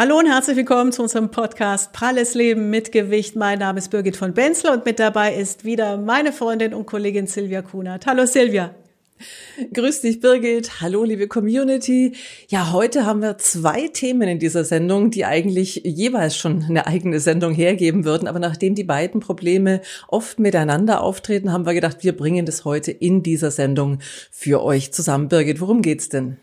Hallo und herzlich willkommen zu unserem Podcast Pralles Leben mit Gewicht. Mein Name ist Birgit von Benzler und mit dabei ist wieder meine Freundin und Kollegin Silvia Kunert. Hallo Silvia. Grüß dich, Birgit. Hallo, liebe Community. Ja, heute haben wir zwei Themen in dieser Sendung, die eigentlich jeweils schon eine eigene Sendung hergeben würden. Aber nachdem die beiden Probleme oft miteinander auftreten, haben wir gedacht, wir bringen das heute in dieser Sendung für euch zusammen. Birgit, worum geht's denn?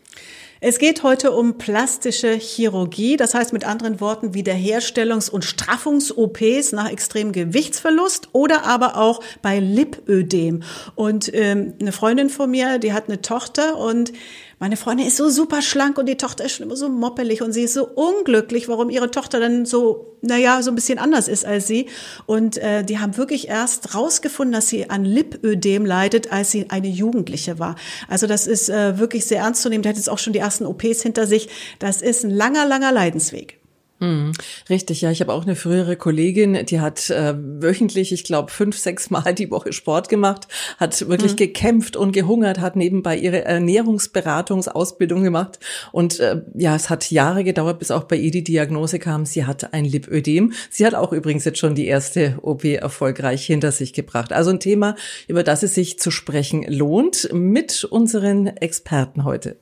Es geht heute um plastische Chirurgie, das heißt mit anderen Worten Wiederherstellungs- und Straffungs-OPs nach extremem Gewichtsverlust oder aber auch bei Lipödem. Und ähm, eine Freundin von mir, die hat eine Tochter und meine Freundin ist so super schlank und die Tochter ist schon immer so moppelig und sie ist so unglücklich, warum ihre Tochter dann so, naja, so ein bisschen anders ist als sie. Und äh, die haben wirklich erst rausgefunden, dass sie an Lipödem leidet, als sie eine Jugendliche war. Also das ist äh, wirklich sehr ernst zu nehmen. Die hat jetzt auch schon die ersten OPs hinter sich. Das ist ein langer, langer Leidensweg. Hm, richtig, ja. Ich habe auch eine frühere Kollegin, die hat äh, wöchentlich, ich glaube, fünf, sechs Mal die Woche Sport gemacht, hat wirklich hm. gekämpft und gehungert, hat nebenbei ihre Ernährungsberatungsausbildung gemacht. Und äh, ja, es hat Jahre gedauert, bis auch bei ihr die Diagnose kam, sie hat ein Lipödem. Sie hat auch übrigens jetzt schon die erste OP erfolgreich hinter sich gebracht. Also ein Thema, über das es sich zu sprechen lohnt, mit unseren Experten heute.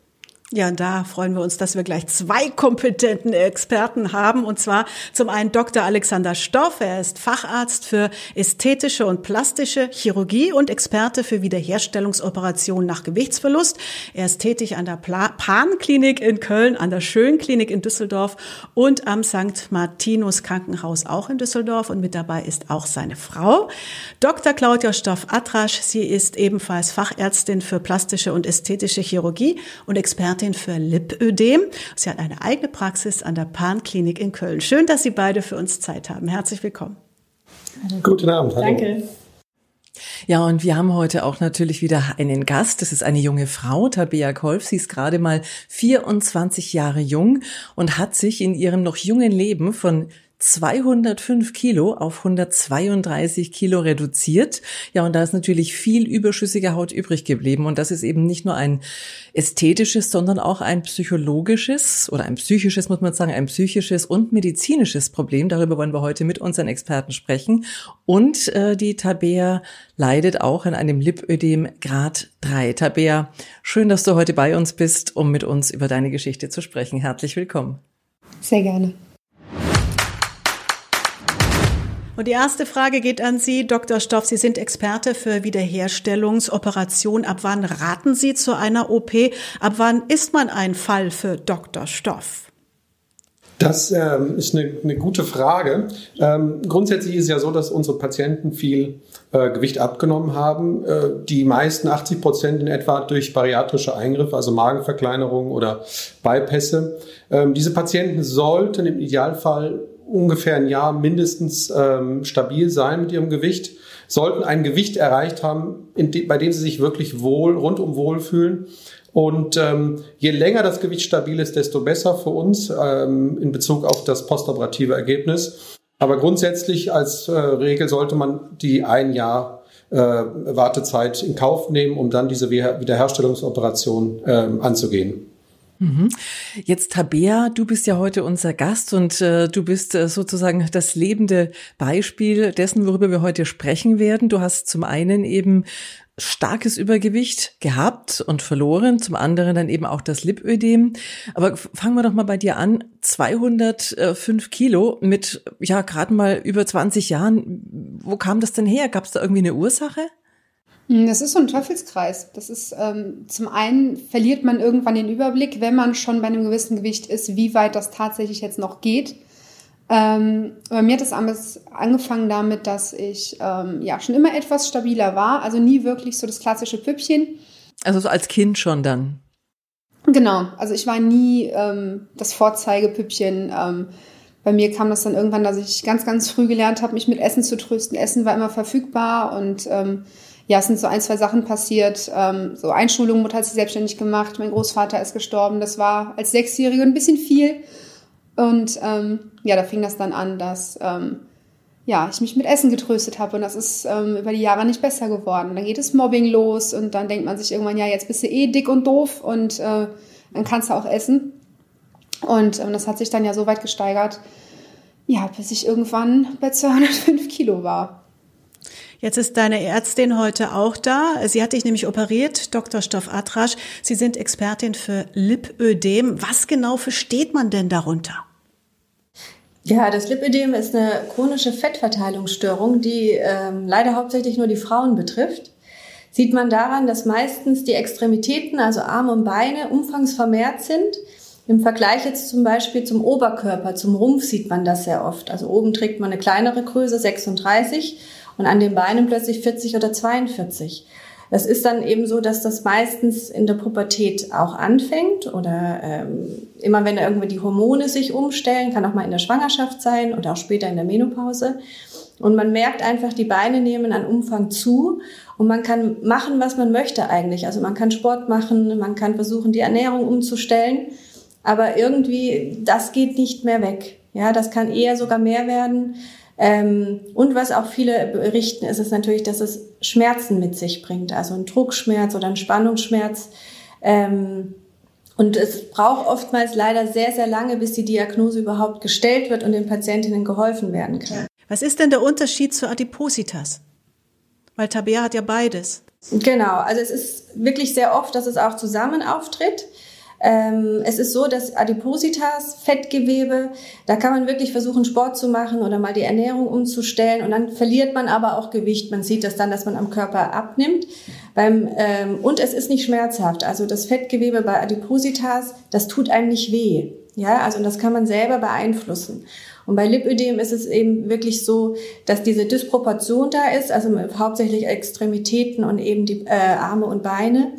Ja, und da freuen wir uns, dass wir gleich zwei kompetenten Experten haben. Und zwar zum einen Dr. Alexander Stoff. Er ist Facharzt für ästhetische und plastische Chirurgie und Experte für Wiederherstellungsoperationen nach Gewichtsverlust. Er ist tätig an der Pan-Klinik in Köln, an der Schönklinik in Düsseldorf und am St. Martinus Krankenhaus auch in Düsseldorf. Und mit dabei ist auch seine Frau. Dr. Claudia Stoff-Atrasch. Sie ist ebenfalls Fachärztin für plastische und ästhetische Chirurgie und Expertin Expertin für Lipödem. Sie hat eine eigene Praxis an der Pan-Klinik in Köln. Schön, dass Sie beide für uns Zeit haben. Herzlich willkommen. Guten Abend. Hallo. Danke. Ja, und wir haben heute auch natürlich wieder einen Gast. Das ist eine junge Frau, Tabea Kolf. Sie ist gerade mal 24 Jahre jung und hat sich in ihrem noch jungen Leben von 205 Kilo auf 132 Kilo reduziert. Ja, und da ist natürlich viel überschüssige Haut übrig geblieben. Und das ist eben nicht nur ein ästhetisches, sondern auch ein psychologisches oder ein psychisches, muss man sagen, ein psychisches und medizinisches Problem. Darüber wollen wir heute mit unseren Experten sprechen. Und äh, die Tabea leidet auch an einem Lipödem Grad 3. Tabea, schön, dass du heute bei uns bist, um mit uns über deine Geschichte zu sprechen. Herzlich willkommen. Sehr gerne. Und die erste Frage geht an Sie, Dr. Stoff. Sie sind Experte für Wiederherstellungsoperationen. Ab wann raten Sie zu einer OP? Ab wann ist man ein Fall für Dr. Stoff? Das ähm, ist eine, eine, gute Frage. Ähm, grundsätzlich ist es ja so, dass unsere Patienten viel äh, Gewicht abgenommen haben. Äh, die meisten, 80 Prozent in etwa durch bariatrische Eingriffe, also Magenverkleinerungen oder Bypässe. Ähm, diese Patienten sollten im Idealfall ungefähr ein Jahr mindestens ähm, stabil sein mit ihrem Gewicht, sollten ein Gewicht erreicht haben, de bei dem sie sich wirklich wohl, rundum wohl fühlen. Und ähm, je länger das Gewicht stabil ist, desto besser für uns ähm, in Bezug auf das postoperative Ergebnis. Aber grundsätzlich als äh, Regel sollte man die ein Jahr äh, Wartezeit in Kauf nehmen, um dann diese Wiederherstellungsoperation äh, anzugehen. Mhm. Jetzt Tabea, du bist ja heute unser Gast und äh, du bist äh, sozusagen das lebende Beispiel dessen, worüber wir heute sprechen werden. Du hast zum einen eben starkes Übergewicht gehabt und verloren, zum anderen dann eben auch das Lipödem. Aber fangen wir doch mal bei dir an. 205 Kilo mit, ja, gerade mal über 20 Jahren. Wo kam das denn her? Gab es da irgendwie eine Ursache? Hm, das ist so ein Teufelskreis. Das ist ähm, zum einen verliert man irgendwann den Überblick, wenn man schon bei einem gewissen Gewicht ist, wie weit das tatsächlich jetzt noch geht. Ähm, bei mir hat es angefangen damit, dass ich ähm, ja schon immer etwas stabiler war, also nie wirklich so das klassische Püppchen. Also so als Kind schon dann. Genau, also ich war nie ähm, das Vorzeigepüppchen. Ähm, bei mir kam das dann irgendwann, dass ich ganz, ganz früh gelernt habe, mich mit Essen zu trösten. Essen war immer verfügbar und ähm, ja, es sind so ein, zwei Sachen passiert. Ähm, so Einschulung, Mutter hat sich selbstständig gemacht, mein Großvater ist gestorben. Das war als Sechsjährige ein bisschen viel. Und ähm, ja, da fing das dann an, dass ähm, ja, ich mich mit Essen getröstet habe und das ist ähm, über die Jahre nicht besser geworden. Dann geht es Mobbing los und dann denkt man sich irgendwann, ja, jetzt bist du eh dick und doof und äh, dann kannst du auch essen. Und ähm, das hat sich dann ja so weit gesteigert, ja, bis ich irgendwann bei 205 Kilo war. Jetzt ist deine Ärztin heute auch da. Sie hat dich nämlich operiert, Dr. Stoff Atrasch. Sie sind Expertin für Lipödem. Was genau versteht man denn darunter? Ja, das Lipödem ist eine chronische Fettverteilungsstörung, die ähm, leider hauptsächlich nur die Frauen betrifft. Sieht man daran, dass meistens die Extremitäten, also Arme und Beine, umfangsvermehrt sind. Im Vergleich jetzt zum Beispiel zum Oberkörper, zum Rumpf sieht man das sehr oft. Also oben trägt man eine kleinere Größe, 36, und an den Beinen plötzlich 40 oder 42. Das ist dann eben so, dass das meistens in der Pubertät auch anfängt oder ähm, immer wenn irgendwie die Hormone sich umstellen, kann auch mal in der Schwangerschaft sein oder auch später in der Menopause. Und man merkt einfach, die Beine nehmen an Umfang zu und man kann machen, was man möchte eigentlich. Also man kann Sport machen, man kann versuchen, die Ernährung umzustellen, aber irgendwie, das geht nicht mehr weg. Ja, das kann eher sogar mehr werden. Ähm, und was auch viele berichten, ist es natürlich, dass es Schmerzen mit sich bringt, also ein Druckschmerz oder ein Spannungsschmerz. Ähm, und es braucht oftmals leider sehr, sehr lange, bis die Diagnose überhaupt gestellt wird und den Patientinnen geholfen werden kann. Was ist denn der Unterschied zu Adipositas? Weil Tabea hat ja beides. Genau, also es ist wirklich sehr oft, dass es auch zusammen auftritt. Ähm, es ist so, dass Adipositas, Fettgewebe, da kann man wirklich versuchen, Sport zu machen oder mal die Ernährung umzustellen und dann verliert man aber auch Gewicht. Man sieht das dann, dass man am Körper abnimmt. Beim, ähm, und es ist nicht schmerzhaft. Also das Fettgewebe bei Adipositas, das tut einem nicht weh. Ja, also das kann man selber beeinflussen. Und bei Lipödem ist es eben wirklich so, dass diese Disproportion da ist, also hauptsächlich Extremitäten und eben die äh, Arme und Beine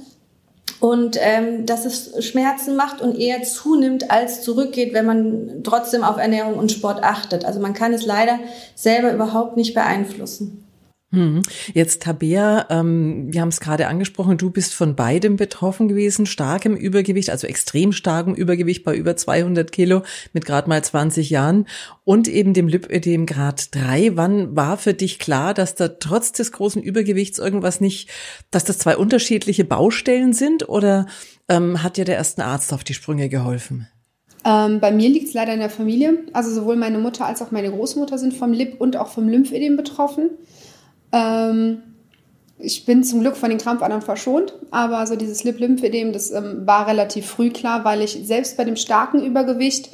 und ähm, dass es Schmerzen macht und eher zunimmt als zurückgeht, wenn man trotzdem auf Ernährung und Sport achtet. Also man kann es leider selber überhaupt nicht beeinflussen. Hm. Jetzt Tabea, ähm, wir haben es gerade angesprochen, du bist von beidem betroffen gewesen, starkem Übergewicht, also extrem starkem Übergewicht bei über 200 Kilo mit gerade mal 20 Jahren und eben dem Lipödem Grad 3. Wann war für dich klar, dass da trotz des großen Übergewichts irgendwas nicht, dass das zwei unterschiedliche Baustellen sind oder ähm, hat dir der erste Arzt auf die Sprünge geholfen? Ähm, bei mir liegt es leider in der Familie. Also sowohl meine Mutter als auch meine Großmutter sind vom Lip- und auch vom Lymphödem betroffen. Ähm, ich bin zum Glück von den Krampfadern verschont, aber so dieses Lip-Lymphedem, das ähm, war relativ früh klar, weil ich selbst bei dem starken Übergewicht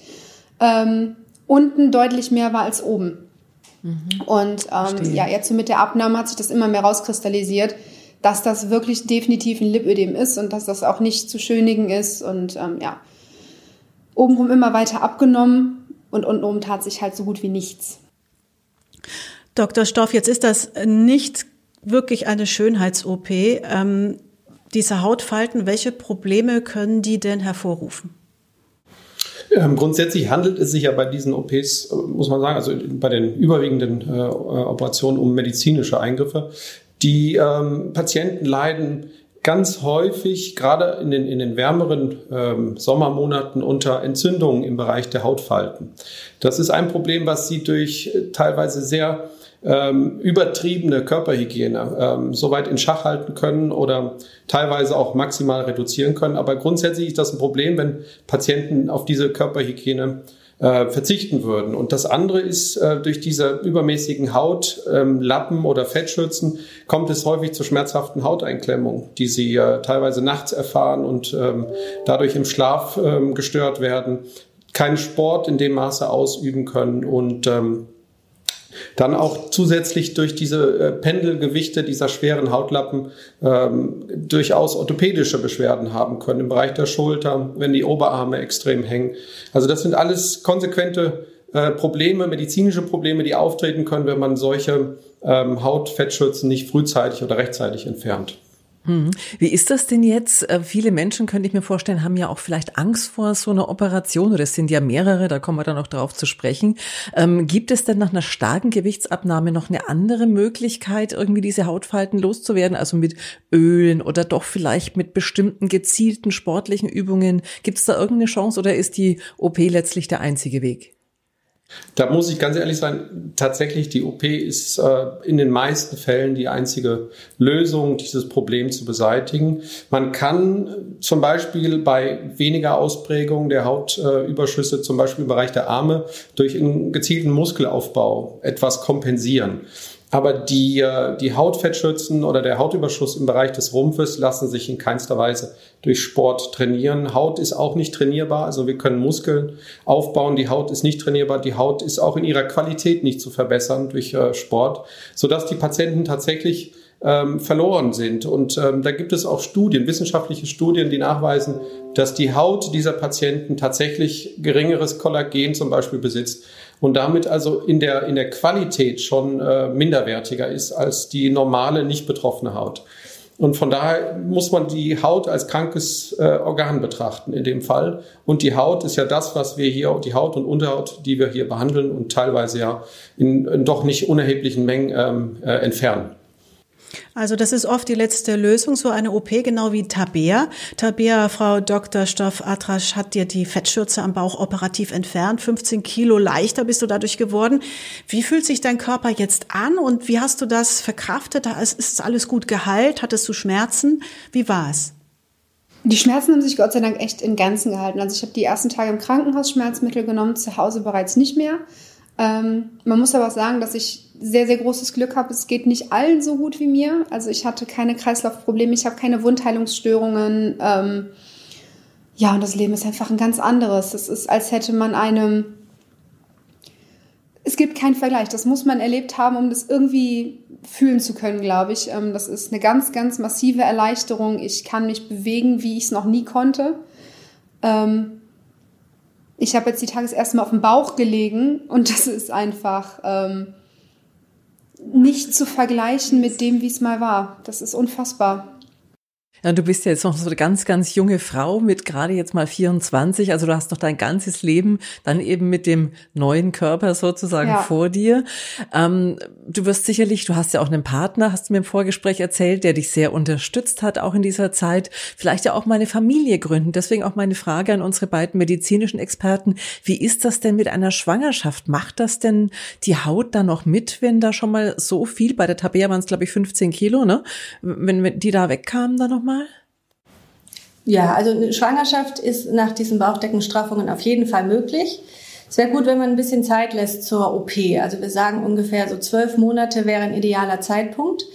ähm, unten deutlich mehr war als oben. Mhm. Und ähm, ja, jetzt so mit der Abnahme hat sich das immer mehr rauskristallisiert, dass das wirklich definitiv ein Lipödem ist und dass das auch nicht zu schönigen ist und ähm, ja, obenrum immer weiter abgenommen und untenrum tat sich halt so gut wie nichts. Dr. Stoff, jetzt ist das nicht wirklich eine Schönheits-OP. Ähm, diese Hautfalten, welche Probleme können die denn hervorrufen? Ähm, grundsätzlich handelt es sich ja bei diesen OPs, äh, muss man sagen, also bei den überwiegenden äh, Operationen um medizinische Eingriffe. Die ähm, Patienten leiden ganz häufig, gerade in den, in den wärmeren ähm, Sommermonaten, unter Entzündungen im Bereich der Hautfalten. Das ist ein Problem, was sie durch äh, teilweise sehr ähm, übertriebene Körperhygiene ähm, soweit in Schach halten können oder teilweise auch maximal reduzieren können. Aber grundsätzlich ist das ein Problem, wenn Patienten auf diese Körperhygiene äh, verzichten würden. Und das andere ist, äh, durch diese übermäßigen Hautlappen ähm, oder Fettschürzen kommt es häufig zu schmerzhaften Hauteinklemmungen, die sie äh, teilweise nachts erfahren und ähm, dadurch im Schlaf ähm, gestört werden, keinen Sport in dem Maße ausüben können und ähm, dann auch zusätzlich durch diese äh, Pendelgewichte dieser schweren Hautlappen ähm, durchaus orthopädische Beschwerden haben können im Bereich der Schulter, wenn die Oberarme extrem hängen. Also das sind alles konsequente äh, Probleme, medizinische Probleme, die auftreten können, wenn man solche ähm, Hautfettschürzen nicht frühzeitig oder rechtzeitig entfernt. Hm. Wie ist das denn jetzt? Äh, viele Menschen, könnte ich mir vorstellen, haben ja auch vielleicht Angst vor so einer Operation oder es sind ja mehrere, da kommen wir dann noch drauf zu sprechen. Ähm, gibt es denn nach einer starken Gewichtsabnahme noch eine andere Möglichkeit, irgendwie diese Hautfalten loszuwerden? Also mit Ölen oder doch vielleicht mit bestimmten gezielten sportlichen Übungen? Gibt es da irgendeine Chance oder ist die OP letztlich der einzige Weg? Da muss ich ganz ehrlich sein, tatsächlich die OP ist äh, in den meisten Fällen die einzige Lösung, dieses Problem zu beseitigen. Man kann zum Beispiel bei weniger Ausprägung der Hautüberschüsse, zum Beispiel im Bereich der Arme, durch einen gezielten Muskelaufbau etwas kompensieren. Aber die, äh, die Hautfettschürzen oder der Hautüberschuss im Bereich des Rumpfes lassen sich in keinster Weise durch Sport trainieren. Haut ist auch nicht trainierbar, also wir können Muskeln aufbauen. Die Haut ist nicht trainierbar. Die Haut ist auch in ihrer Qualität nicht zu verbessern durch äh, Sport, sodass die Patienten tatsächlich ähm, verloren sind. Und ähm, da gibt es auch Studien, wissenschaftliche Studien, die nachweisen, dass die Haut dieser Patienten tatsächlich geringeres Kollagen zum Beispiel besitzt und damit also in der, in der Qualität schon äh, minderwertiger ist als die normale, nicht betroffene Haut. Und von daher muss man die Haut als krankes äh, Organ betrachten in dem Fall. Und die Haut ist ja das, was wir hier, die Haut und Unterhaut, die wir hier behandeln und teilweise ja in, in doch nicht unerheblichen Mengen ähm, äh, entfernen. Also das ist oft die letzte Lösung, so eine OP, genau wie Tabea. Tabea, Frau Dr. Stoff Atrasch, hat dir die Fettschürze am Bauch operativ entfernt. 15 Kilo leichter bist du dadurch geworden. Wie fühlt sich dein Körper jetzt an und wie hast du das verkraftet? Ist alles gut geheilt? Hattest du Schmerzen? Wie war es? Die Schmerzen haben sich Gott sei Dank echt in Grenzen gehalten. Also ich habe die ersten Tage im Krankenhaus Schmerzmittel genommen, zu Hause bereits nicht mehr. Ähm, man muss aber auch sagen, dass ich sehr, sehr großes Glück habe. Es geht nicht allen so gut wie mir. Also ich hatte keine Kreislaufprobleme, ich habe keine Wundheilungsstörungen. Ähm, ja, und das Leben ist einfach ein ganz anderes. Es ist, als hätte man einem. Es gibt keinen Vergleich. Das muss man erlebt haben, um das irgendwie fühlen zu können, glaube ich. Ähm, das ist eine ganz, ganz massive Erleichterung. Ich kann mich bewegen, wie ich es noch nie konnte. Ähm, ich habe jetzt die Tage das erste Mal auf dem Bauch gelegen und das ist einfach ähm, nicht zu vergleichen mit dem, wie es mal war. Das ist unfassbar. Ja, du bist ja jetzt noch so eine ganz, ganz junge Frau mit gerade jetzt mal 24. Also du hast noch dein ganzes Leben dann eben mit dem neuen Körper sozusagen ja. vor dir. Ähm, du wirst sicherlich, du hast ja auch einen Partner, hast du mir im Vorgespräch erzählt, der dich sehr unterstützt hat, auch in dieser Zeit. Vielleicht ja auch mal eine Familie gründen. Deswegen auch meine Frage an unsere beiden medizinischen Experten. Wie ist das denn mit einer Schwangerschaft? Macht das denn die Haut da noch mit, wenn da schon mal so viel, bei der Tabea waren es glaube ich 15 Kilo, ne? Wenn die da wegkamen dann nochmal? Ja, also eine Schwangerschaft ist nach diesen Bauchdeckenstraffungen auf jeden Fall möglich. Es wäre gut, wenn man ein bisschen Zeit lässt zur OP. Also wir sagen ungefähr so zwölf Monate wäre ein idealer Zeitpunkt.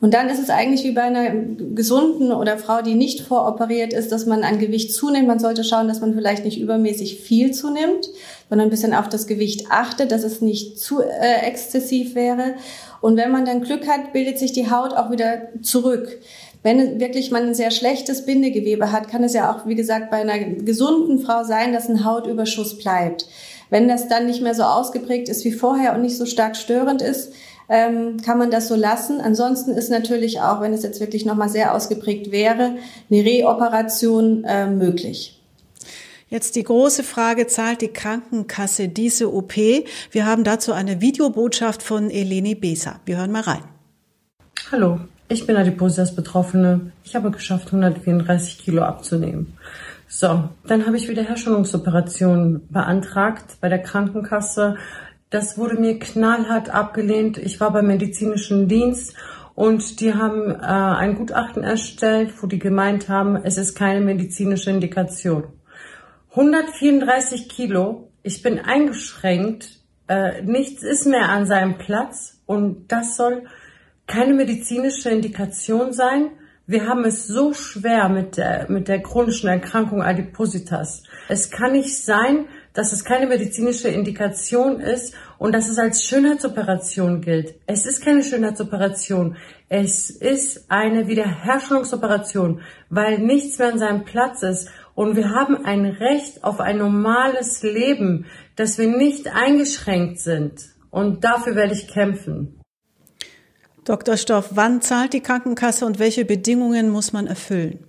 Und dann ist es eigentlich wie bei einer gesunden oder Frau, die nicht voroperiert ist, dass man an Gewicht zunimmt. Man sollte schauen, dass man vielleicht nicht übermäßig viel zunimmt, sondern ein bisschen auf das Gewicht achtet, dass es nicht zu äh, exzessiv wäre. Und wenn man dann Glück hat, bildet sich die Haut auch wieder zurück. Wenn wirklich man ein sehr schlechtes Bindegewebe hat, kann es ja auch, wie gesagt, bei einer gesunden Frau sein, dass ein Hautüberschuss bleibt. Wenn das dann nicht mehr so ausgeprägt ist wie vorher und nicht so stark störend ist, ähm, kann man das so lassen. Ansonsten ist natürlich auch, wenn es jetzt wirklich nochmal sehr ausgeprägt wäre, eine Reoperation äh, möglich. Jetzt die große Frage, zahlt die Krankenkasse diese OP? Wir haben dazu eine Videobotschaft von Eleni Besa. Wir hören mal rein. Hallo, ich bin Adipositas-Betroffene. Ich habe geschafft, 134 Kilo abzunehmen. So, dann habe ich wieder Herstellungsoperation beantragt bei der Krankenkasse. Das wurde mir knallhart abgelehnt. Ich war beim medizinischen Dienst und die haben äh, ein Gutachten erstellt, wo die gemeint haben, es ist keine medizinische Indikation. 134 Kilo, ich bin eingeschränkt, äh, nichts ist mehr an seinem Platz und das soll keine medizinische Indikation sein. Wir haben es so schwer mit der, mit der chronischen Erkrankung Adipositas. Es kann nicht sein, dass es keine medizinische Indikation ist und dass es als Schönheitsoperation gilt. Es ist keine Schönheitsoperation. Es ist eine Wiederherstellungsoperation, weil nichts mehr an seinem Platz ist. Und wir haben ein Recht auf ein normales Leben, dass wir nicht eingeschränkt sind. Und dafür werde ich kämpfen. Dr. Stoff, wann zahlt die Krankenkasse und welche Bedingungen muss man erfüllen?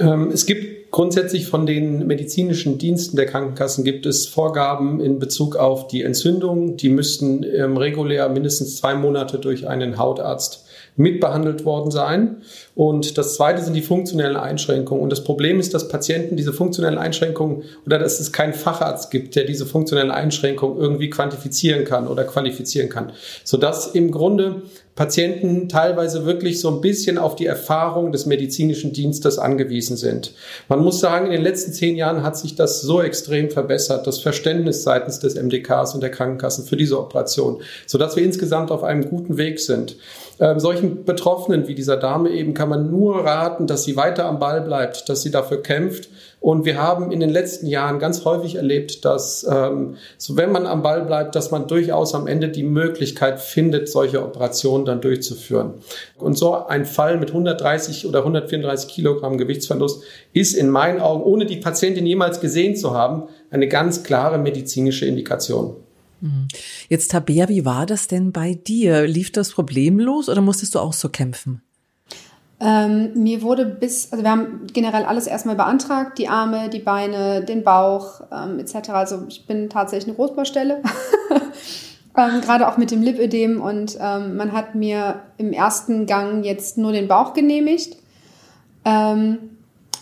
Ähm, es gibt grundsätzlich von den medizinischen Diensten der Krankenkassen gibt es Vorgaben in Bezug auf die Entzündung. Die müssten regulär mindestens zwei Monate durch einen Hautarzt mitbehandelt worden sein. Und das zweite sind die funktionellen Einschränkungen. Und das Problem ist, dass Patienten diese funktionellen Einschränkungen oder dass es keinen Facharzt gibt, der diese funktionellen Einschränkungen irgendwie quantifizieren kann oder qualifizieren kann. Sodass im Grunde Patienten teilweise wirklich so ein bisschen auf die Erfahrung des medizinischen Dienstes angewiesen sind. Man muss sagen, in den letzten zehn Jahren hat sich das so extrem verbessert, das Verständnis seitens des MDKs und der Krankenkassen für diese Operation, sodass wir insgesamt auf einem guten Weg sind. Ähm, solchen Betroffenen wie dieser Dame eben kann man nur raten, dass sie weiter am Ball bleibt, dass sie dafür kämpft. Und wir haben in den letzten Jahren ganz häufig erlebt, dass ähm, so wenn man am Ball bleibt, dass man durchaus am Ende die Möglichkeit findet, solche Operationen dann durchzuführen. Und so ein Fall mit 130 oder 134 Kilogramm Gewichtsverlust ist in meinen Augen, ohne die Patientin jemals gesehen zu haben, eine ganz klare medizinische Indikation. Mhm. Jetzt, Tabea, wie war das denn bei dir? Lief das problemlos oder musstest du auch so kämpfen? Ähm, mir wurde bis, also wir haben generell alles erstmal beantragt, die Arme, die Beine, den Bauch ähm, etc. Also ich bin tatsächlich eine Großbaustelle, ähm, gerade auch mit dem Lipödem und ähm, man hat mir im ersten Gang jetzt nur den Bauch genehmigt. Ähm,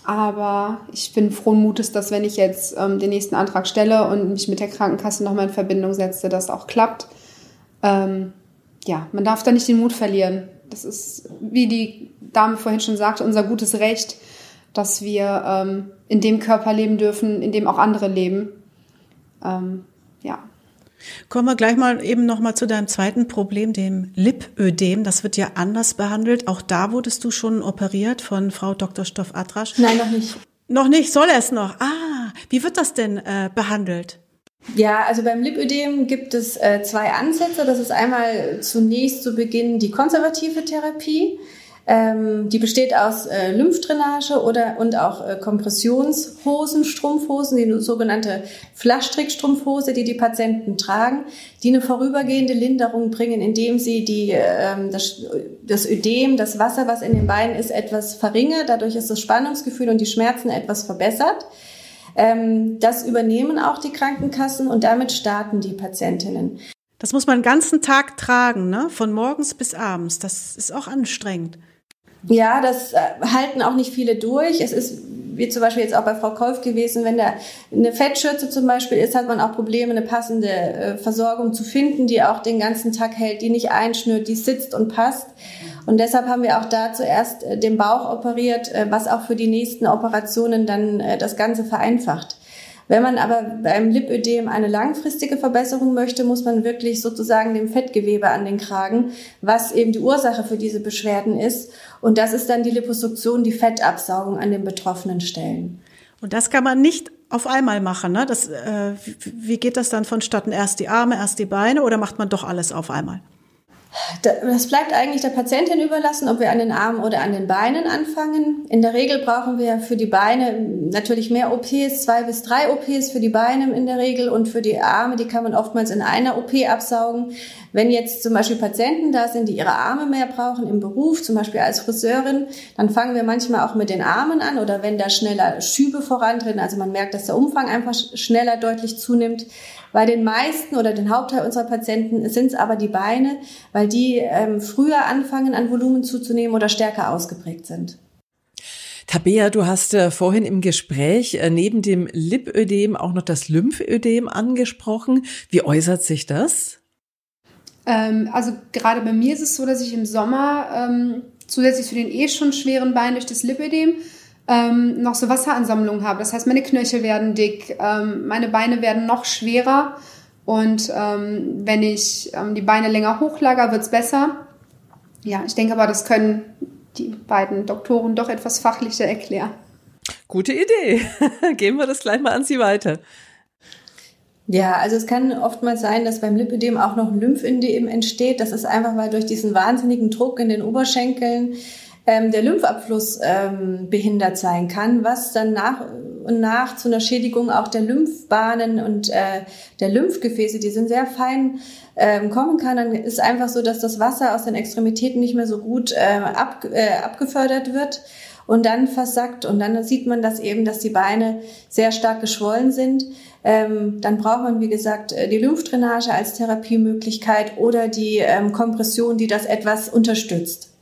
aber ich bin frohen Mutes, dass wenn ich jetzt ähm, den nächsten Antrag stelle und mich mit der Krankenkasse nochmal in Verbindung setze, das auch klappt. Ja, man darf da nicht den Mut verlieren. Das ist, wie die Dame vorhin schon sagte, unser gutes Recht, dass wir ähm, in dem Körper leben dürfen, in dem auch andere leben. Ähm, ja. Kommen wir gleich mal eben noch mal zu deinem zweiten Problem, dem Lipödem. Das wird ja anders behandelt. Auch da wurdest du schon operiert von Frau Dr. Stoff Adrasch. Nein, noch nicht. Noch nicht, soll es noch. Ah, wie wird das denn äh, behandelt? Ja, also beim Lipödem gibt es äh, zwei Ansätze. Das ist einmal zunächst zu Beginn die konservative Therapie. Ähm, die besteht aus äh, Lymphdrainage oder und auch äh, Kompressionshosen, Strumpfhosen, die sogenannte Flachstrickstrumpfhose, die die Patienten tragen, die eine vorübergehende Linderung bringen, indem sie die, äh, das, das Ödem, das Wasser, was in den Beinen ist, etwas verringert. Dadurch ist das Spannungsgefühl und die Schmerzen etwas verbessert. Ähm, das übernehmen auch die Krankenkassen und damit starten die Patientinnen. Das muss man den ganzen Tag tragen, ne? Von morgens bis abends. Das ist auch anstrengend. Ja, das äh, halten auch nicht viele durch. Es ist wie zum Beispiel jetzt auch bei Frau Kolf gewesen, wenn da eine Fettschürze zum Beispiel ist, hat man auch Probleme, eine passende äh, Versorgung zu finden, die auch den ganzen Tag hält, die nicht einschnürt, die sitzt und passt. Und deshalb haben wir auch da zuerst äh, den Bauch operiert, was auch für die nächsten Operationen dann das Ganze vereinfacht. Wenn man aber beim Lipödem eine langfristige Verbesserung möchte, muss man wirklich sozusagen dem Fettgewebe an den Kragen, was eben die Ursache für diese Beschwerden ist. Und das ist dann die Liposuktion, die Fettabsaugung an den betroffenen Stellen. Und das kann man nicht auf einmal machen, ne? Das, äh, wie geht das dann vonstatten? Erst die Arme, erst die Beine oder macht man doch alles auf einmal? Das bleibt eigentlich der Patientin überlassen, ob wir an den Armen oder an den Beinen anfangen. In der Regel brauchen wir für die Beine natürlich mehr OPs, zwei bis drei OPs für die Beine in der Regel und für die Arme, die kann man oftmals in einer OP absaugen. Wenn jetzt zum Beispiel Patienten da sind, die ihre Arme mehr brauchen im Beruf, zum Beispiel als Friseurin, dann fangen wir manchmal auch mit den Armen an oder wenn da schneller Schübe vorantreten, also man merkt, dass der Umfang einfach schneller deutlich zunimmt, bei den meisten oder den Hauptteil unserer Patienten sind es aber die Beine, weil die ähm, früher anfangen an Volumen zuzunehmen oder stärker ausgeprägt sind. Tabea, du hast äh, vorhin im Gespräch äh, neben dem Lipödem auch noch das Lymphödem angesprochen. Wie äußert sich das? Ähm, also gerade bei mir ist es so, dass ich im Sommer ähm, zusätzlich zu den eh schon schweren Beinen durch das Lipödem ähm, noch so Wasseransammlungen habe. Das heißt, meine Knöchel werden dick, ähm, meine Beine werden noch schwerer. Und ähm, wenn ich ähm, die Beine länger hochlager, wird's besser. Ja, ich denke aber, das können die beiden Doktoren doch etwas fachlicher erklären. Gute Idee. Geben wir das gleich mal an Sie weiter. Ja, also es kann oftmals sein, dass beim Lipödem auch noch Lymphödem entsteht. Das ist einfach, weil durch diesen wahnsinnigen Druck in den Oberschenkeln ähm, der Lymphabfluss ähm, behindert sein kann, was dann nach und nach zu einer Schädigung auch der Lymphbahnen und äh, der Lymphgefäße, die sind sehr fein, ähm, kommen kann. Dann ist einfach so, dass das Wasser aus den Extremitäten nicht mehr so gut äh, ab, äh, abgefördert wird und dann versackt. Und dann sieht man das eben, dass die Beine sehr stark geschwollen sind. Ähm, dann braucht man, wie gesagt, äh, die Lymphdrainage als Therapiemöglichkeit oder die ähm, Kompression, die das etwas unterstützt.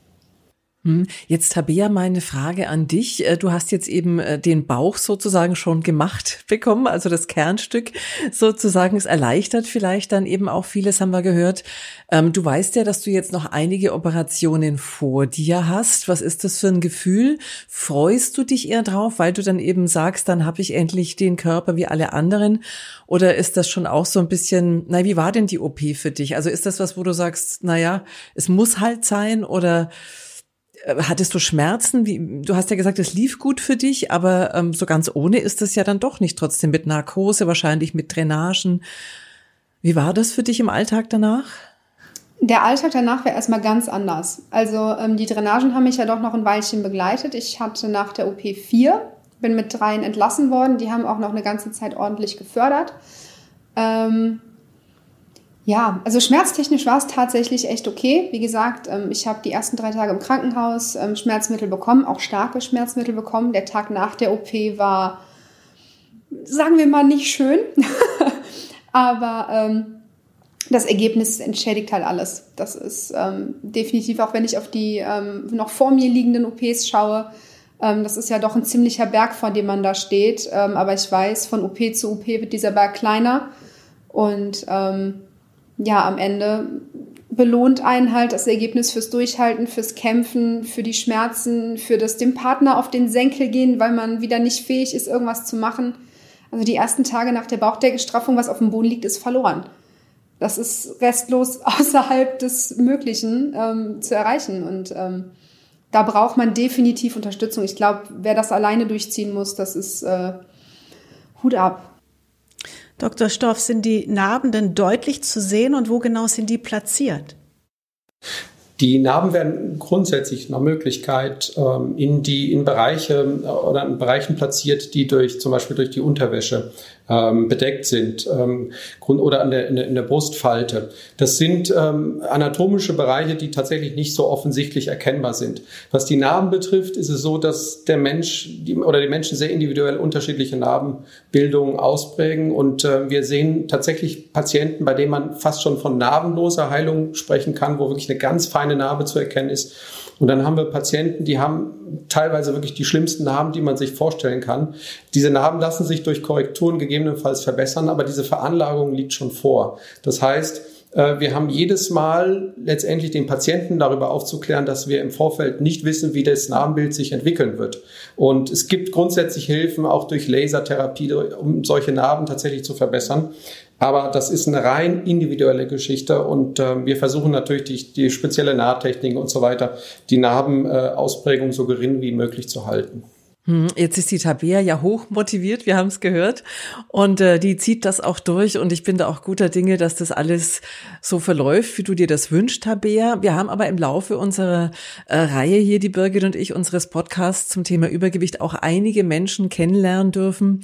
Hm, jetzt Tabea, meine Frage an dich. Äh, du hast jetzt eben äh, den Bauch sozusagen schon gemacht bekommen, also das Kernstück sozusagen. Es erleichtert vielleicht dann eben auch vieles, haben wir gehört. Ähm, du weißt ja, dass du jetzt noch einige Operationen vor dir hast. Was ist das für ein Gefühl? Freust du dich eher drauf, weil du dann eben sagst, dann habe ich endlich den Körper wie alle anderen? Oder ist das schon auch so ein bisschen, na, wie war denn die OP für dich? Also ist das was, wo du sagst, na ja, es muss halt sein oder hattest du Schmerzen? Wie, du hast ja gesagt, es lief gut für dich, aber ähm, so ganz ohne ist es ja dann doch nicht. Trotzdem mit Narkose, wahrscheinlich mit Drainagen. Wie war das für dich im Alltag danach? Der Alltag danach wäre erstmal ganz anders. Also ähm, die Drainagen haben mich ja doch noch ein Weilchen begleitet. Ich hatte nach der OP vier, bin mit dreien entlassen worden. Die haben auch noch eine ganze Zeit ordentlich gefördert. Ähm, ja, also schmerztechnisch war es tatsächlich echt okay. Wie gesagt, ähm, ich habe die ersten drei Tage im Krankenhaus ähm, Schmerzmittel bekommen, auch starke Schmerzmittel bekommen. Der Tag nach der OP war, sagen wir mal, nicht schön. Aber ähm, das Ergebnis entschädigt halt alles. Das ist ähm, definitiv, auch wenn ich auf die ähm, noch vor mir liegenden OPs schaue, ähm, das ist ja doch ein ziemlicher Berg, vor dem man da steht. aber ich weiß, von OP zu OP wird dieser Berg kleiner. Und ja, am Ende belohnt einen halt das Ergebnis fürs Durchhalten, fürs Kämpfen, für die Schmerzen, für das dem Partner auf den Senkel gehen, weil man wieder nicht fähig ist, irgendwas zu machen. Also die ersten Tage nach der Bauchdeckelstraffung, was auf dem Boden liegt, ist verloren. Das ist restlos außerhalb des Möglichen ähm, zu erreichen. Und ähm, da braucht man definitiv Unterstützung. Ich glaube, wer das alleine durchziehen muss, das ist äh, Hut ab. Dr. Stoff, sind die Narben denn deutlich zu sehen und wo genau sind die platziert? Die Narben werden grundsätzlich nach Möglichkeit ähm, in die in Bereiche äh, oder in Bereichen platziert, die durch zum Beispiel durch die Unterwäsche ähm, bedeckt sind ähm, oder an der, in, der, Brustfalte. Das sind ähm, anatomische Bereiche, die tatsächlich nicht so offensichtlich erkennbar sind. Was die Narben betrifft, ist es so, dass der Mensch die, oder die Menschen sehr individuell unterschiedliche Narbenbildungen ausprägen und äh, wir sehen tatsächlich Patienten, bei denen man fast schon von narbenloser Heilung sprechen kann, wo wirklich eine ganz feine Narbe zu erkennen ist. Und dann haben wir Patienten, die haben teilweise wirklich die schlimmsten Narben, die man sich vorstellen kann. Diese Narben lassen sich durch Korrekturen gegebenenfalls verbessern, aber diese Veranlagung liegt schon vor. Das heißt, äh, wir haben jedes Mal letztendlich den Patienten darüber aufzuklären, dass wir im Vorfeld nicht wissen, wie das Narbenbild sich entwickeln wird. Und es gibt grundsätzlich Hilfen, auch durch Lasertherapie, um solche Narben tatsächlich zu verbessern. Aber das ist eine rein individuelle Geschichte und äh, wir versuchen natürlich die, die spezielle Nahtechnik und so weiter, die Narbenausprägung äh, so gering wie möglich zu halten. Hm, jetzt ist die Tabea ja hoch motiviert, wir haben es gehört. Und äh, die zieht das auch durch. Und ich bin da auch guter Dinge, dass das alles so verläuft, wie du dir das wünschst, Tabea. Wir haben aber im Laufe unserer äh, Reihe hier, die Birgit und ich, unseres Podcasts zum Thema Übergewicht auch einige Menschen kennenlernen dürfen,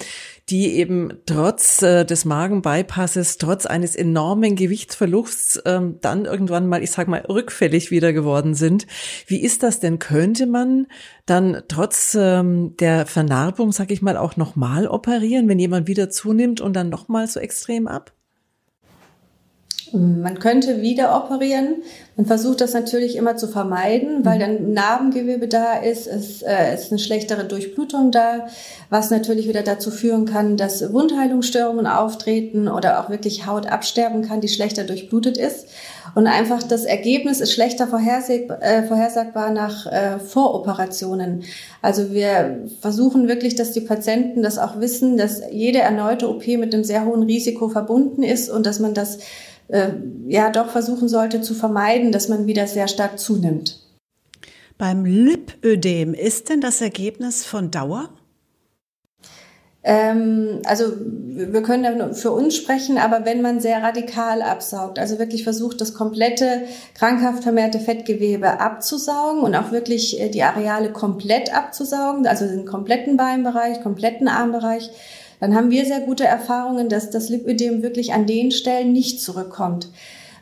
die eben trotz äh, des Magenbypasses, trotz eines enormen Gewichtsverlusts ähm, dann irgendwann mal, ich sag mal, rückfällig wieder geworden sind. Wie ist das denn? Könnte man dann trotz ähm, der Vernarbung, sag ich mal, auch nochmal operieren, wenn jemand wieder zunimmt und dann nochmal so extrem ab? Man könnte wieder operieren. Man versucht das natürlich immer zu vermeiden, weil mhm. dann Narbengewebe da ist, es äh, ist eine schlechtere Durchblutung da, was natürlich wieder dazu führen kann, dass Wundheilungsstörungen auftreten oder auch wirklich Haut absterben kann, die schlechter durchblutet ist. Und einfach das Ergebnis ist schlechter vorhersagbar, äh, vorhersagbar nach äh, Voroperationen. Also wir versuchen wirklich, dass die Patienten das auch wissen, dass jede erneute OP mit einem sehr hohen Risiko verbunden ist und dass man das äh, ja doch versuchen sollte zu vermeiden, dass man wieder sehr stark zunimmt. Beim Lipödem ist denn das Ergebnis von Dauer? Ähm, also wir können ja für uns sprechen, aber wenn man sehr radikal absaugt, also wirklich versucht, das komplette krankhaft vermehrte Fettgewebe abzusaugen und auch wirklich äh, die Areale komplett abzusaugen, also den kompletten Beinbereich, kompletten Armbereich, dann haben wir sehr gute Erfahrungen, dass das Lipödem wirklich an den Stellen nicht zurückkommt.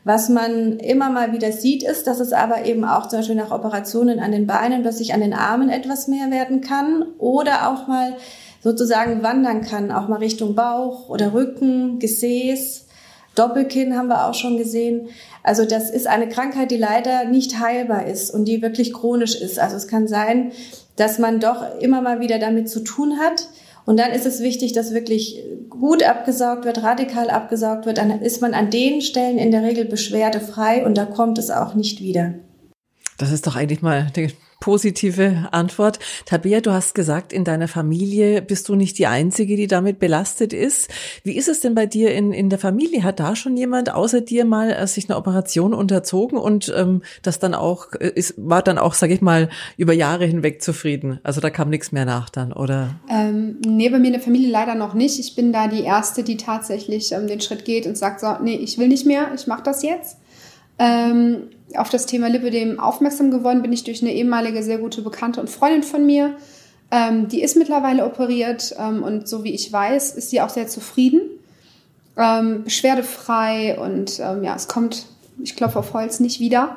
Was man immer mal wieder sieht, ist, dass es aber eben auch zum Beispiel nach Operationen an den Beinen, dass sich an den Armen etwas mehr werden kann oder auch mal sozusagen wandern kann, auch mal Richtung Bauch oder Rücken, Gesäß. Doppelkinn haben wir auch schon gesehen. Also das ist eine Krankheit, die leider nicht heilbar ist und die wirklich chronisch ist. Also es kann sein, dass man doch immer mal wieder damit zu tun hat. Und dann ist es wichtig, dass wirklich gut abgesaugt wird, radikal abgesaugt wird. Dann ist man an den Stellen in der Regel beschwerdefrei und da kommt es auch nicht wieder. Das ist doch eigentlich mal positive Antwort. Tabea, du hast gesagt, in deiner Familie bist du nicht die Einzige, die damit belastet ist. Wie ist es denn bei dir in, in der Familie? Hat da schon jemand außer dir mal äh, sich eine Operation unterzogen und ähm, das dann auch, äh, ist, war dann auch, sage ich mal, über Jahre hinweg zufrieden? Also da kam nichts mehr nach dann, oder? Ähm, nee, bei mir in der Familie leider noch nicht. Ich bin da die Erste, die tatsächlich ähm, den Schritt geht und sagt so, nee, ich will nicht mehr, ich mache das jetzt. Ähm, auf das Thema Lipödem aufmerksam geworden bin ich durch eine ehemalige sehr gute Bekannte und Freundin von mir. Ähm, die ist mittlerweile operiert ähm, und so wie ich weiß, ist sie auch sehr zufrieden, ähm, beschwerdefrei und ähm, ja, es kommt, ich klopfe auf Holz, nicht wieder.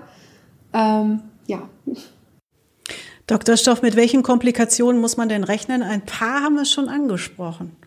Ähm, ja. Dr. Stoff, mit welchen Komplikationen muss man denn rechnen? Ein paar haben wir schon angesprochen.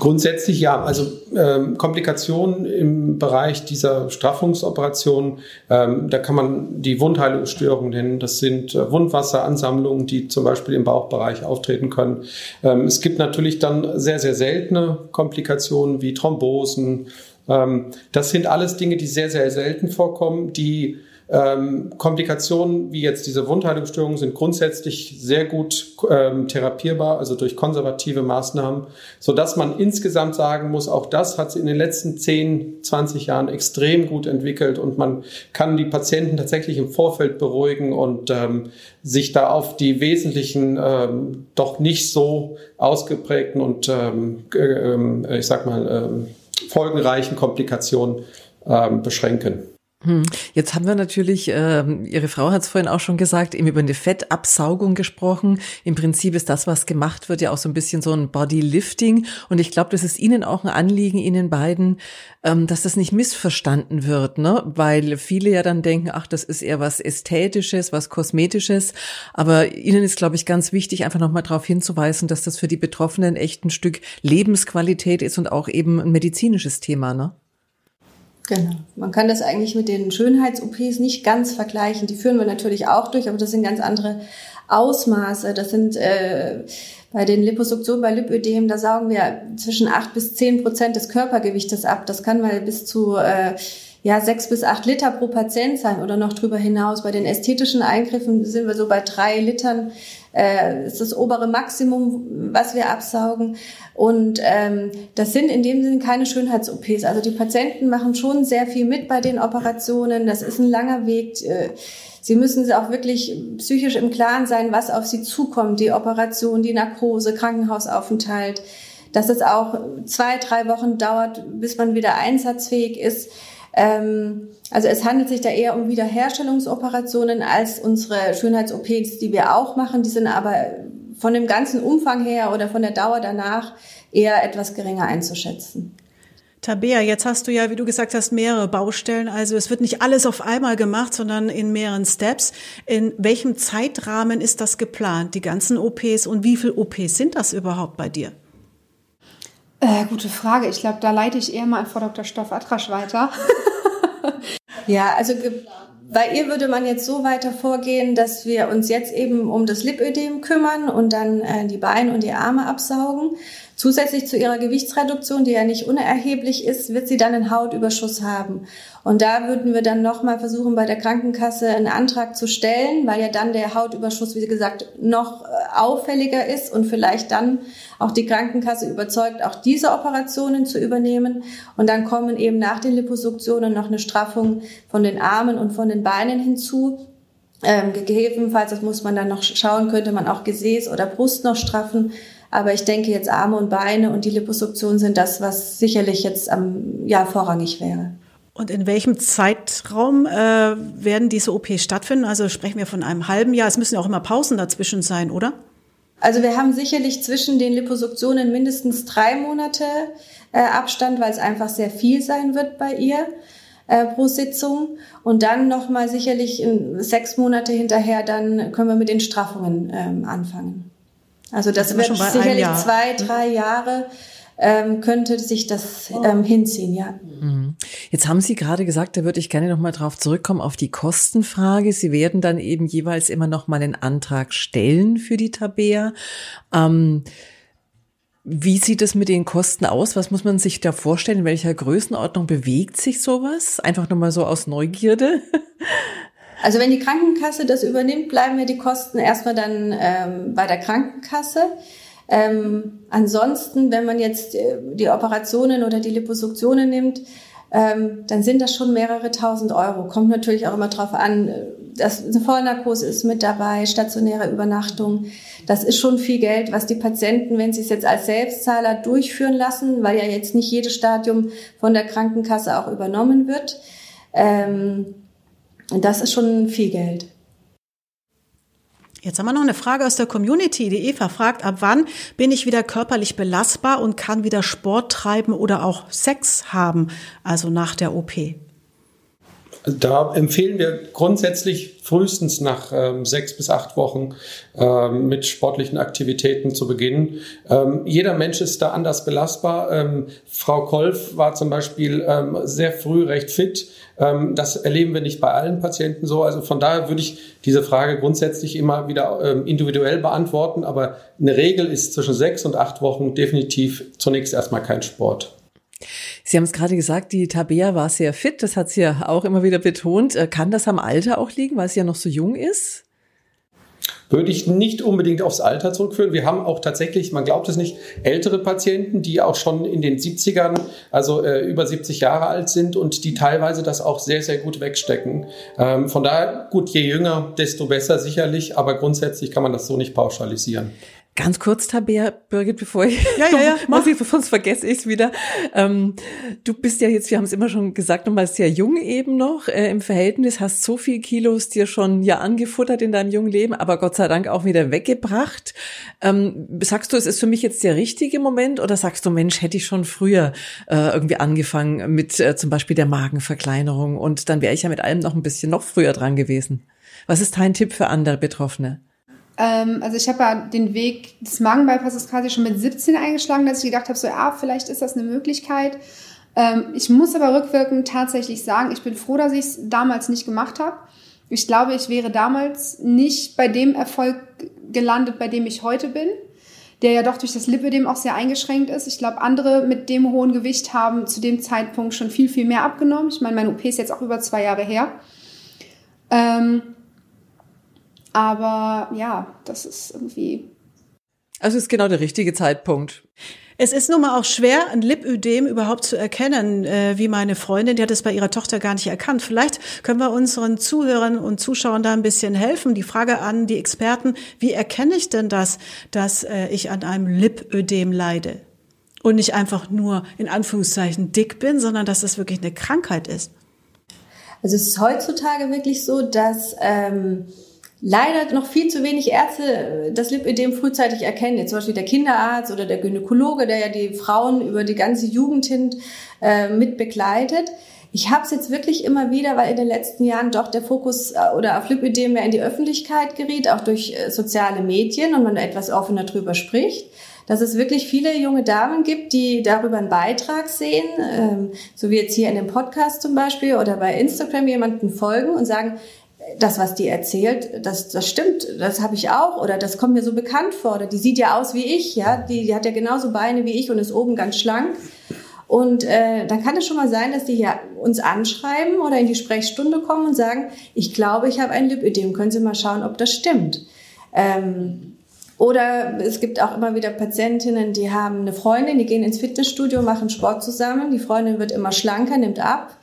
Grundsätzlich ja, also ähm, Komplikationen im Bereich dieser Straffungsoperation, ähm, da kann man die Wundheilungsstörungen nennen. Das sind äh, Wundwasseransammlungen, die zum Beispiel im Bauchbereich auftreten können. Ähm, es gibt natürlich dann sehr, sehr seltene Komplikationen wie Thrombosen. Ähm, das sind alles Dinge, die sehr, sehr selten vorkommen, die ähm, Komplikationen wie jetzt diese Wundheilungsstörungen sind grundsätzlich sehr gut ähm, therapierbar, also durch konservative Maßnahmen, so dass man insgesamt sagen muss, auch das hat sich in den letzten 10, 20 Jahren extrem gut entwickelt und man kann die Patienten tatsächlich im Vorfeld beruhigen und ähm, sich da auf die wesentlichen, ähm, doch nicht so ausgeprägten und ähm, äh, ich sag mal ähm, folgenreichen Komplikationen ähm, beschränken. Hm. Jetzt haben wir natürlich, äh, Ihre Frau hat es vorhin auch schon gesagt, eben über eine Fettabsaugung gesprochen. Im Prinzip ist das, was gemacht wird, ja auch so ein bisschen so ein Bodylifting. Und ich glaube, das ist Ihnen auch ein Anliegen, Ihnen beiden, ähm, dass das nicht missverstanden wird, ne? Weil viele ja dann denken, ach, das ist eher was Ästhetisches, was Kosmetisches. Aber Ihnen ist, glaube ich, ganz wichtig, einfach nochmal darauf hinzuweisen, dass das für die Betroffenen echt ein Stück Lebensqualität ist und auch eben ein medizinisches Thema, ne? Genau. Man kann das eigentlich mit den Schönheits-OPs nicht ganz vergleichen. Die führen wir natürlich auch durch, aber das sind ganz andere Ausmaße. Das sind äh, bei den Liposuktionen, bei Lipödem, da saugen wir zwischen acht bis zehn Prozent des Körpergewichtes ab. Das kann mal bis zu äh, ja, sechs bis acht Liter pro Patient sein oder noch drüber hinaus. Bei den ästhetischen Eingriffen sind wir so bei drei Litern äh, ist das obere Maximum, was wir absaugen. Und ähm, das sind in dem Sinne keine Schönheits-OPs. Also die Patienten machen schon sehr viel mit bei den Operationen. Das ist ein langer Weg. Äh, sie müssen auch wirklich psychisch im Klaren sein, was auf sie zukommt. Die Operation, die Narkose, Krankenhausaufenthalt. Dass es auch zwei, drei Wochen dauert, bis man wieder einsatzfähig ist. Ähm, also es handelt sich da eher um Wiederherstellungsoperationen als unsere Schönheits-OPs, die wir auch machen. Die sind aber von dem ganzen Umfang her oder von der Dauer danach eher etwas geringer einzuschätzen. Tabea, jetzt hast du ja, wie du gesagt hast, mehrere Baustellen. Also es wird nicht alles auf einmal gemacht, sondern in mehreren Steps. In welchem Zeitrahmen ist das geplant, die ganzen OPs und wie viele OPs sind das überhaupt bei dir? Äh, gute Frage. Ich glaube, da leite ich eher mal an Frau Dr. Stoff Atrasch weiter. ja, also bei ihr würde man jetzt so weiter vorgehen, dass wir uns jetzt eben um das Lipödem kümmern und dann äh, die Beine und die Arme absaugen. Zusätzlich zu ihrer Gewichtsreduktion, die ja nicht unerheblich ist, wird sie dann einen Hautüberschuss haben. Und da würden wir dann nochmal versuchen, bei der Krankenkasse einen Antrag zu stellen, weil ja dann der Hautüberschuss, wie gesagt, noch äh, auffälliger ist und vielleicht dann auch die Krankenkasse überzeugt, auch diese Operationen zu übernehmen. Und dann kommen eben nach den Liposuktionen noch eine Straffung von den Armen und von den Beinen hinzu. Ähm, gegebenenfalls, das muss man dann noch schauen, könnte man auch Gesäß oder Brust noch straffen. Aber ich denke jetzt Arme und Beine und die Liposuktion sind das, was sicherlich jetzt am, ja, vorrangig wäre. Und in welchem Zeitraum äh, werden diese OPs stattfinden? Also sprechen wir von einem halben Jahr. Es müssen ja auch immer Pausen dazwischen sein, oder? Also wir haben sicherlich zwischen den Liposuktionen mindestens drei Monate äh, Abstand, weil es einfach sehr viel sein wird bei ihr äh, pro Sitzung. Und dann nochmal sicherlich in sechs Monate hinterher, dann können wir mit den Straffungen ähm, anfangen. Also das, das wird sicherlich zwei, drei Jahre ähm, könnte sich das ähm, hinziehen, ja. Mhm. Jetzt haben Sie gerade gesagt, da würde ich gerne nochmal drauf zurückkommen, auf die Kostenfrage. Sie werden dann eben jeweils immer nochmal einen Antrag stellen für die Tabea. Ähm, wie sieht es mit den Kosten aus? Was muss man sich da vorstellen? In welcher Größenordnung bewegt sich sowas? Einfach nochmal so aus Neugierde. Also wenn die Krankenkasse das übernimmt, bleiben mir die Kosten erstmal dann ähm, bei der Krankenkasse. Ähm, ansonsten, wenn man jetzt äh, die Operationen oder die Liposuktionen nimmt, ähm, dann sind das schon mehrere tausend Euro. Kommt natürlich auch immer drauf an, äh, dass eine Vollnarkose ist mit dabei, stationäre Übernachtung. Das ist schon viel Geld, was die Patienten, wenn sie es jetzt als Selbstzahler durchführen lassen, weil ja jetzt nicht jedes Stadium von der Krankenkasse auch übernommen wird. Ähm, das ist schon viel Geld. Jetzt haben wir noch eine Frage aus der Community. Die Eva fragt, ab wann bin ich wieder körperlich belastbar und kann wieder Sport treiben oder auch Sex haben, also nach der OP? Da empfehlen wir grundsätzlich frühestens nach ähm, sechs bis acht Wochen ähm, mit sportlichen Aktivitäten zu beginnen. Ähm, jeder Mensch ist da anders belastbar. Ähm, Frau Kolf war zum Beispiel ähm, sehr früh recht fit. Ähm, das erleben wir nicht bei allen Patienten so. Also von daher würde ich diese Frage grundsätzlich immer wieder individuell beantworten. Aber eine Regel ist zwischen sechs und acht Wochen definitiv zunächst erstmal kein Sport. Sie haben es gerade gesagt, die Tabea war sehr fit, das hat sie ja auch immer wieder betont. Äh, kann das am Alter auch liegen, weil sie ja noch so jung ist? Würde ich nicht unbedingt aufs Alter zurückführen. Wir haben auch tatsächlich, man glaubt es nicht, ältere Patienten, die auch schon in den 70ern, also äh, über 70 Jahre alt sind und die teilweise das auch sehr, sehr gut wegstecken. Ähm, von daher, gut, je jünger, desto besser sicherlich, aber grundsätzlich kann man das so nicht pauschalisieren. Ganz kurz, Tabea, Birgit, bevor ich, ja, ja, ja, mach. ich, sonst vergesse ich es wieder. Ähm, du bist ja jetzt, wir haben es immer schon gesagt, nochmal sehr jung eben noch äh, im Verhältnis, hast so viel Kilos dir schon ja angefuttert in deinem jungen Leben, aber Gott sei Dank auch wieder weggebracht. Ähm, sagst du, es ist für mich jetzt der richtige Moment oder sagst du, Mensch, hätte ich schon früher äh, irgendwie angefangen mit äh, zum Beispiel der Magenverkleinerung und dann wäre ich ja mit allem noch ein bisschen noch früher dran gewesen. Was ist dein Tipp für andere Betroffene? Ähm, also ich habe ja den Weg des Magenbypasses quasi schon mit 17 eingeschlagen, dass ich gedacht habe, so, ja, vielleicht ist das eine Möglichkeit. Ähm, ich muss aber rückwirkend tatsächlich sagen, ich bin froh, dass ich es damals nicht gemacht habe. Ich glaube, ich wäre damals nicht bei dem Erfolg gelandet, bei dem ich heute bin, der ja doch durch das Lipödem auch sehr eingeschränkt ist. Ich glaube, andere mit dem hohen Gewicht haben zu dem Zeitpunkt schon viel, viel mehr abgenommen. Ich meine, meine OP ist jetzt auch über zwei Jahre her. Ähm, aber ja, das ist irgendwie. Also ist genau der richtige Zeitpunkt. Es ist nun mal auch schwer, ein Lipödem überhaupt zu erkennen, äh, wie meine Freundin, die hat es bei ihrer Tochter gar nicht erkannt. Vielleicht können wir unseren Zuhörern und Zuschauern da ein bisschen helfen. Die Frage an die Experten, wie erkenne ich denn das, dass äh, ich an einem Lipödem leide? Und nicht einfach nur in Anführungszeichen dick bin, sondern dass das wirklich eine Krankheit ist. Also es ist heutzutage wirklich so, dass ähm, leider noch viel zu wenig Ärzte äh, das Lipödem frühzeitig erkennen. Jetzt zum Beispiel der Kinderarzt oder der Gynäkologe, der ja die Frauen über die ganze Jugend hin äh, mit begleitet. Ich habe es jetzt wirklich immer wieder, weil in den letzten Jahren doch der Fokus äh, oder auf Lipödem mehr in die Öffentlichkeit geriet, auch durch äh, soziale Medien und man etwas offener drüber spricht, dass es wirklich viele junge Damen gibt, die darüber einen Beitrag sehen, ähm, so wie jetzt hier in dem Podcast zum Beispiel oder bei Instagram jemanden folgen und sagen, das, was die erzählt, das, das stimmt, das habe ich auch oder das kommt mir so bekannt vor oder die sieht ja aus wie ich, ja, die, die hat ja genauso Beine wie ich und ist oben ganz schlank. Und äh, dann kann es schon mal sein, dass die hier uns anschreiben oder in die Sprechstunde kommen und sagen, ich glaube, ich habe ein Lipödem, können Sie mal schauen, ob das stimmt. Ähm, oder es gibt auch immer wieder Patientinnen, die haben eine Freundin, die gehen ins Fitnessstudio, machen Sport zusammen, die Freundin wird immer schlanker, nimmt ab,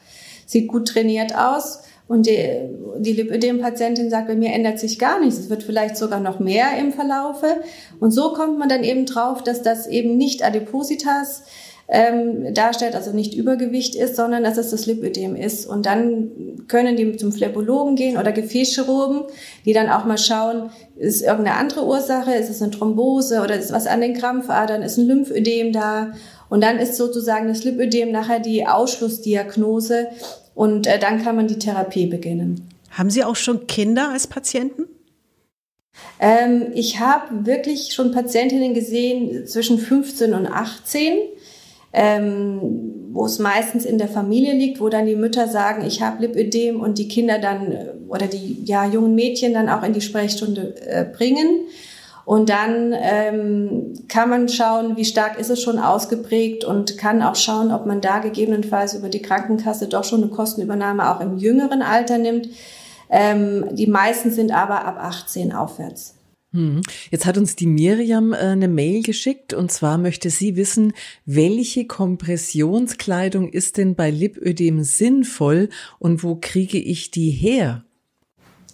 sieht gut trainiert aus und die, die Lipödem-Patientin sagt, bei mir ändert sich gar nichts. Es wird vielleicht sogar noch mehr im Verlaufe. Und so kommt man dann eben drauf, dass das eben nicht Adipositas ähm, darstellt, also nicht Übergewicht ist, sondern dass es das Lipödem ist. Und dann können die zum Phlebologen gehen oder Gefäßchirurgen, die dann auch mal schauen, ist irgendeine andere Ursache, ist es eine Thrombose oder ist was an den Krampfadern, ist ein Lymphödem da. Und dann ist sozusagen das Lipödem nachher die Ausschlussdiagnose, und äh, dann kann man die Therapie beginnen. Haben Sie auch schon Kinder als Patienten? Ähm, ich habe wirklich schon Patientinnen gesehen zwischen 15 und 18. ähm, wo es meistens in der Familie liegt, wo dann die Mütter sagen, ich habe Lipödem und die Kinder dann äh, oder die ja, jungen Mädchen dann auch in die Sprechstunde äh, bringen. Und dann ähm, kann man schauen, wie stark ist es schon ausgeprägt und kann auch schauen, ob man da gegebenenfalls über die Krankenkasse doch schon eine Kostenübernahme auch im jüngeren Alter nimmt. Ähm, die meisten sind aber ab 18 aufwärts. Hm. Jetzt hat uns die Miriam äh, eine Mail geschickt und zwar möchte sie wissen, welche Kompressionskleidung ist denn bei Lipödem sinnvoll und wo kriege ich die her?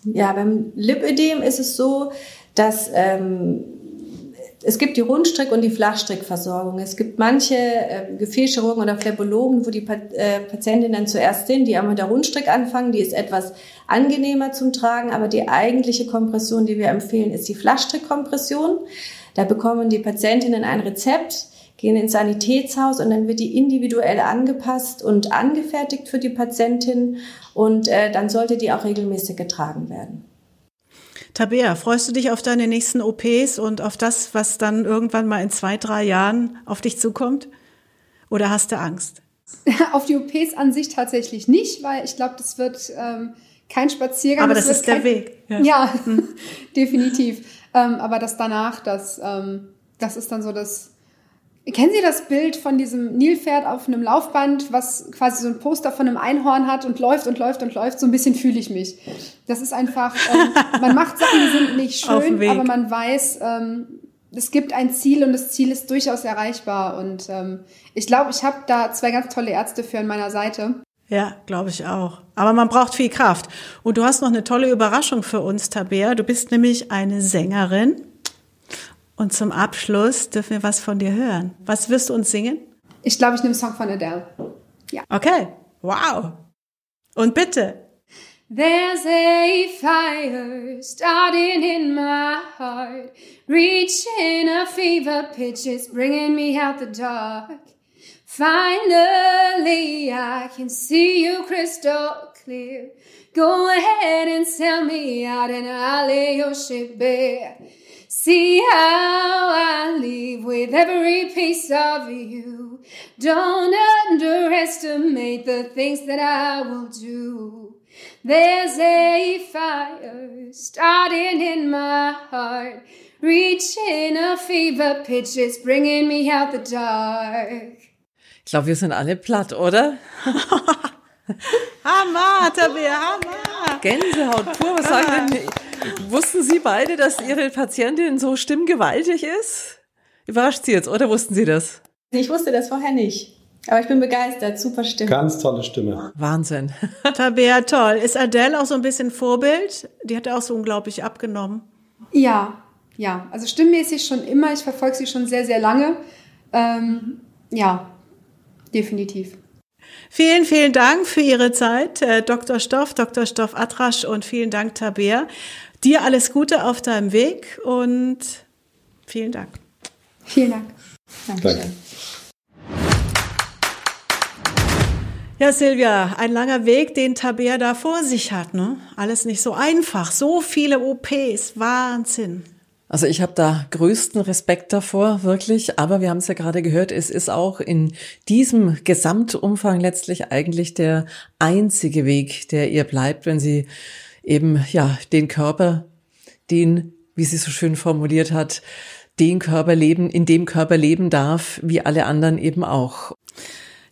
Ja, beim Lipödem ist es so, dass ähm, es gibt die Rundstrick- und die Flachstrickversorgung. Es gibt manche äh, Gefäßchirurgen oder Phlebologen, wo die pa äh, Patientinnen zuerst sind, die einmal der Rundstrick anfangen. Die ist etwas angenehmer zum Tragen, aber die eigentliche Kompression, die wir empfehlen, ist die Flachstrickkompression. Da bekommen die Patientinnen ein Rezept, gehen ins Sanitätshaus und dann wird die individuell angepasst und angefertigt für die Patientin und äh, dann sollte die auch regelmäßig getragen werden. Tabea, freust du dich auf deine nächsten OPs und auf das, was dann irgendwann mal in zwei, drei Jahren auf dich zukommt? Oder hast du Angst? auf die OPs an sich tatsächlich nicht, weil ich glaube, das wird ähm, kein Spaziergang. Aber das, das ist der Weg. Ja, ja definitiv. Ähm, aber das danach, das, ähm, das ist dann so das Kennen Sie das Bild von diesem Nilpferd auf einem Laufband, was quasi so ein Poster von einem Einhorn hat und läuft und läuft und läuft? So ein bisschen fühle ich mich. Das ist einfach, ähm, man macht Sachen, die sind nicht schön, aber man weiß, ähm, es gibt ein Ziel und das Ziel ist durchaus erreichbar. Und ähm, ich glaube, ich habe da zwei ganz tolle Ärzte für an meiner Seite. Ja, glaube ich auch. Aber man braucht viel Kraft. Und du hast noch eine tolle Überraschung für uns, Tabea. Du bist nämlich eine Sängerin und zum Abschluss dürfen wir was von dir hören. Was wirst du uns singen? Ich glaube, ich nehme einen Song von Adele. Ja. Okay. Wow. Und bitte. There's a fire starting in my heart, reaching a fever pitch, it's bringing me out the dark. Finally, I can see you crystal clear. Go ahead and sell me out, and I'll lay your ship bare. See how I leave with every piece of you. Don't underestimate the things that I will do. There's a fire starting in my heart, reaching a fever pitch. It's bringing me out the dark. Ich glaube, wir sind alle platt, oder? Hammer, Tabea, Hammer. Gänsehaut pur. Was sagen denn Wussten Sie beide, dass Ihre Patientin so stimmgewaltig ist? Überrascht Sie jetzt, oder wussten Sie das? Ich wusste das vorher nicht. Aber ich bin begeistert, super Stimme. Ganz tolle Stimme. Wahnsinn. Tabea, toll. Ist Adele auch so ein bisschen Vorbild? Die hat auch so unglaublich abgenommen. Ja, ja. Also stimmmäßig schon immer. Ich verfolge sie schon sehr, sehr lange. Ähm, ja, definitiv. Vielen, vielen Dank für Ihre Zeit, äh, Dr. Stoff, Dr. Stoff Atrasch und vielen Dank, Tabea. Dir alles Gute auf deinem Weg und vielen Dank. Vielen Dank. Dankeschön. Danke. Ja, Silvia, ein langer Weg, den Tabea da vor sich hat. Ne? Alles nicht so einfach. So viele OPs. Wahnsinn. Also ich habe da größten Respekt davor, wirklich. Aber wir haben es ja gerade gehört, es ist auch in diesem Gesamtumfang letztlich eigentlich der einzige Weg, der ihr bleibt, wenn sie eben ja den Körper, den, wie sie so schön formuliert hat, den Körper leben, in dem Körper leben darf, wie alle anderen eben auch.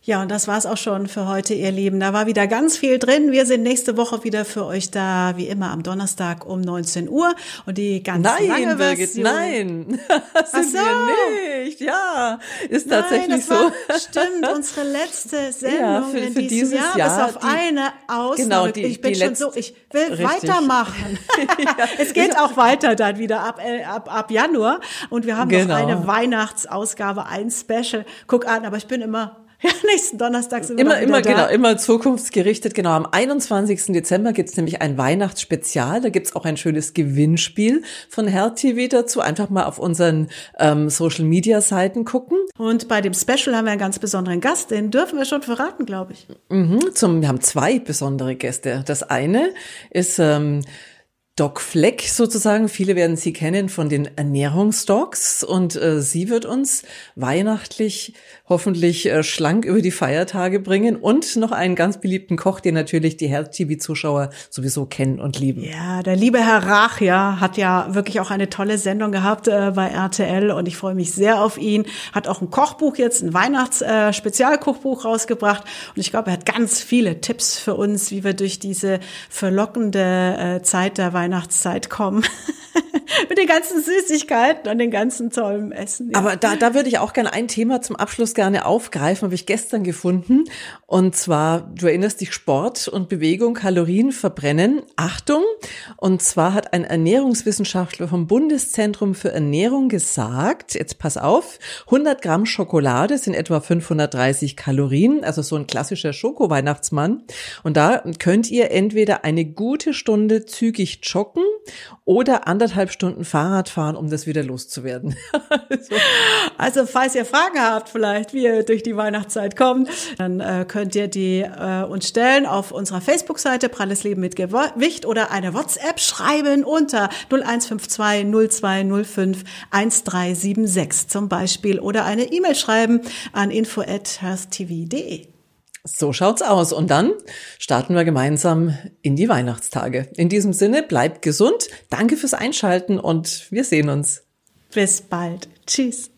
Ja, und das war's auch schon für heute, ihr Lieben. Da war wieder ganz viel drin. Wir sind nächste Woche wieder für euch da, wie immer am Donnerstag um 19 Uhr. Und die ganz nein, lange Birgit, Version. Nein, sind so. wir nicht. Ja, ist Nein, tatsächlich das so. War, stimmt, unsere letzte Sendung Ja, für- in für diesem dieses Jahr, Jahr, bis auf die- eine Ausnahme. Genau, die- ich bin die schon so, ich will Richtig. weitermachen. es geht auch weiter dann wieder ab, äh, ab, ab Januar. Und wir haben noch Genau. eine Weihnachtsausgabe, ein Special. Guck an, aber ich bin immer, ja, nächsten Donnerstag sind wir Immer, immer, da. genau, immer zukunftsgerichtet. Genau, am 21. Dezember gibt's nämlich ein Weihnachtsspezial. Da gibt's auch ein schönes Gewinnspiel von Herr TV dazu. Einfach mal auf unseren ähm, Social-Media-Seiten gucken. Und bei dem Special haben wir einen ganz besonderen Gast, den dürfen wir schon verraten, glaube ich. Mhm, zum, wir haben zwei besondere Gäste. Das eine ist ähm, Doc Fleck sozusagen. Viele werden sie kennen von den Ernährungsdocs und äh, sie wird uns weihnachtlich hoffentlich äh, schlank über die Feiertage bringen und noch einen ganz beliebten Koch, den natürlich die Herz-TV-Zuschauer sowieso kennen und lieben. Ja, der liebe Herr Rach, ja, hat ja wirklich auch eine tolle Sendung gehabt äh, bei RTL und ich freue mich sehr auf ihn. Hat auch ein Kochbuch jetzt, ein Weihnachts-Spezialkochbuch äh, rausgebracht und ich glaube, er hat ganz viele Tipps für uns, wie wir durch diese verlockende äh, Zeit der Weihnachtszeit kommen. Mit den ganzen Süßigkeiten und den ganzen tollen Essen. Ja. Aber da, da würde ich auch gerne ein Thema zum Abschluss gerne aufgreifen, habe ich gestern gefunden. Und zwar, du erinnerst dich, Sport und Bewegung, Kalorien verbrennen. Achtung! Und zwar hat ein Ernährungswissenschaftler vom Bundeszentrum für Ernährung gesagt, jetzt pass auf, 100 Gramm Schokolade sind etwa 530 Kalorien, also so ein klassischer Schoko-Weihnachtsmann. Und da könnt ihr entweder eine gute Stunde zügig joggen oder anderthalb Stunden Fahrrad fahren, um das wieder loszuwerden. so. Also falls ihr Fragen habt, vielleicht wie ihr durch die Weihnachtszeit kommt, dann äh, könnt ihr die äh, uns stellen auf unserer Facebook-Seite Pralles Leben mit Gewicht oder eine WhatsApp schreiben unter 0152 0205 1376 zum Beispiel oder eine E-Mail schreiben an info@hersttv.de. So schaut's aus. Und dann starten wir gemeinsam in die Weihnachtstage. In diesem Sinne, bleibt gesund. Danke fürs Einschalten und wir sehen uns. Bis bald. Tschüss.